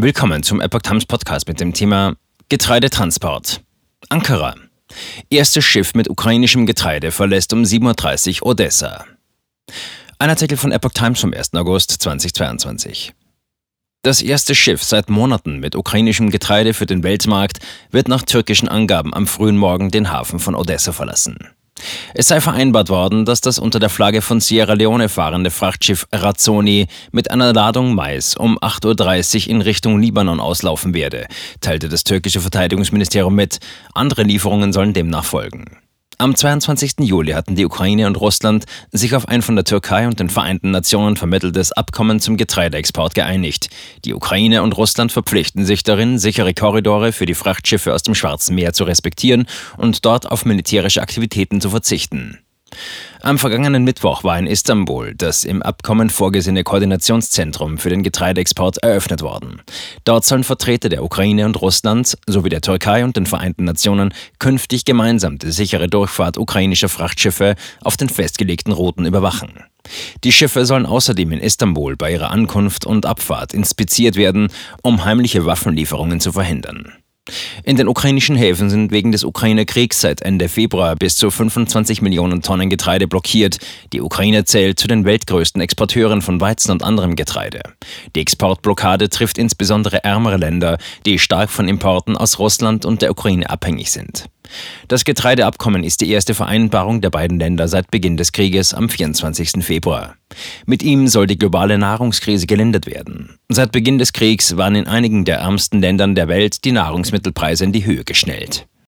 Willkommen zum Epoch Times Podcast mit dem Thema Getreidetransport. Ankara. Erstes Schiff mit ukrainischem Getreide verlässt um 7.30 Uhr Odessa. Ein Artikel von Epoch Times vom 1. August 2022. Das erste Schiff seit Monaten mit ukrainischem Getreide für den Weltmarkt wird nach türkischen Angaben am frühen Morgen den Hafen von Odessa verlassen. Es sei vereinbart worden, dass das unter der Flagge von Sierra Leone fahrende Frachtschiff Razzoni mit einer Ladung Mais um 8.30 Uhr in Richtung Libanon auslaufen werde, teilte das türkische Verteidigungsministerium mit. Andere Lieferungen sollen demnach folgen. Am 22. Juli hatten die Ukraine und Russland sich auf ein von der Türkei und den Vereinten Nationen vermitteltes Abkommen zum Getreideexport geeinigt. Die Ukraine und Russland verpflichten sich darin, sichere Korridore für die Frachtschiffe aus dem Schwarzen Meer zu respektieren und dort auf militärische Aktivitäten zu verzichten. Am vergangenen Mittwoch war in Istanbul das im Abkommen vorgesehene Koordinationszentrum für den Getreideexport eröffnet worden. Dort sollen Vertreter der Ukraine und Russland sowie der Türkei und den Vereinten Nationen künftig gemeinsam die sichere Durchfahrt ukrainischer Frachtschiffe auf den festgelegten Routen überwachen. Die Schiffe sollen außerdem in Istanbul bei ihrer Ankunft und Abfahrt inspiziert werden, um heimliche Waffenlieferungen zu verhindern. In den ukrainischen Häfen sind wegen des Ukraine-Kriegs seit Ende Februar bis zu 25 Millionen Tonnen Getreide blockiert. Die Ukraine zählt zu den weltgrößten Exporteuren von Weizen und anderem Getreide. Die Exportblockade trifft insbesondere ärmere Länder, die stark von Importen aus Russland und der Ukraine abhängig sind. Das Getreideabkommen ist die erste Vereinbarung der beiden Länder seit Beginn des Krieges am 24. Februar. Mit ihm soll die globale Nahrungskrise gelindert werden. Seit Beginn des Kriegs waren in einigen der ärmsten Ländern der Welt die Nahrungsmittelpreise in die Höhe geschnellt.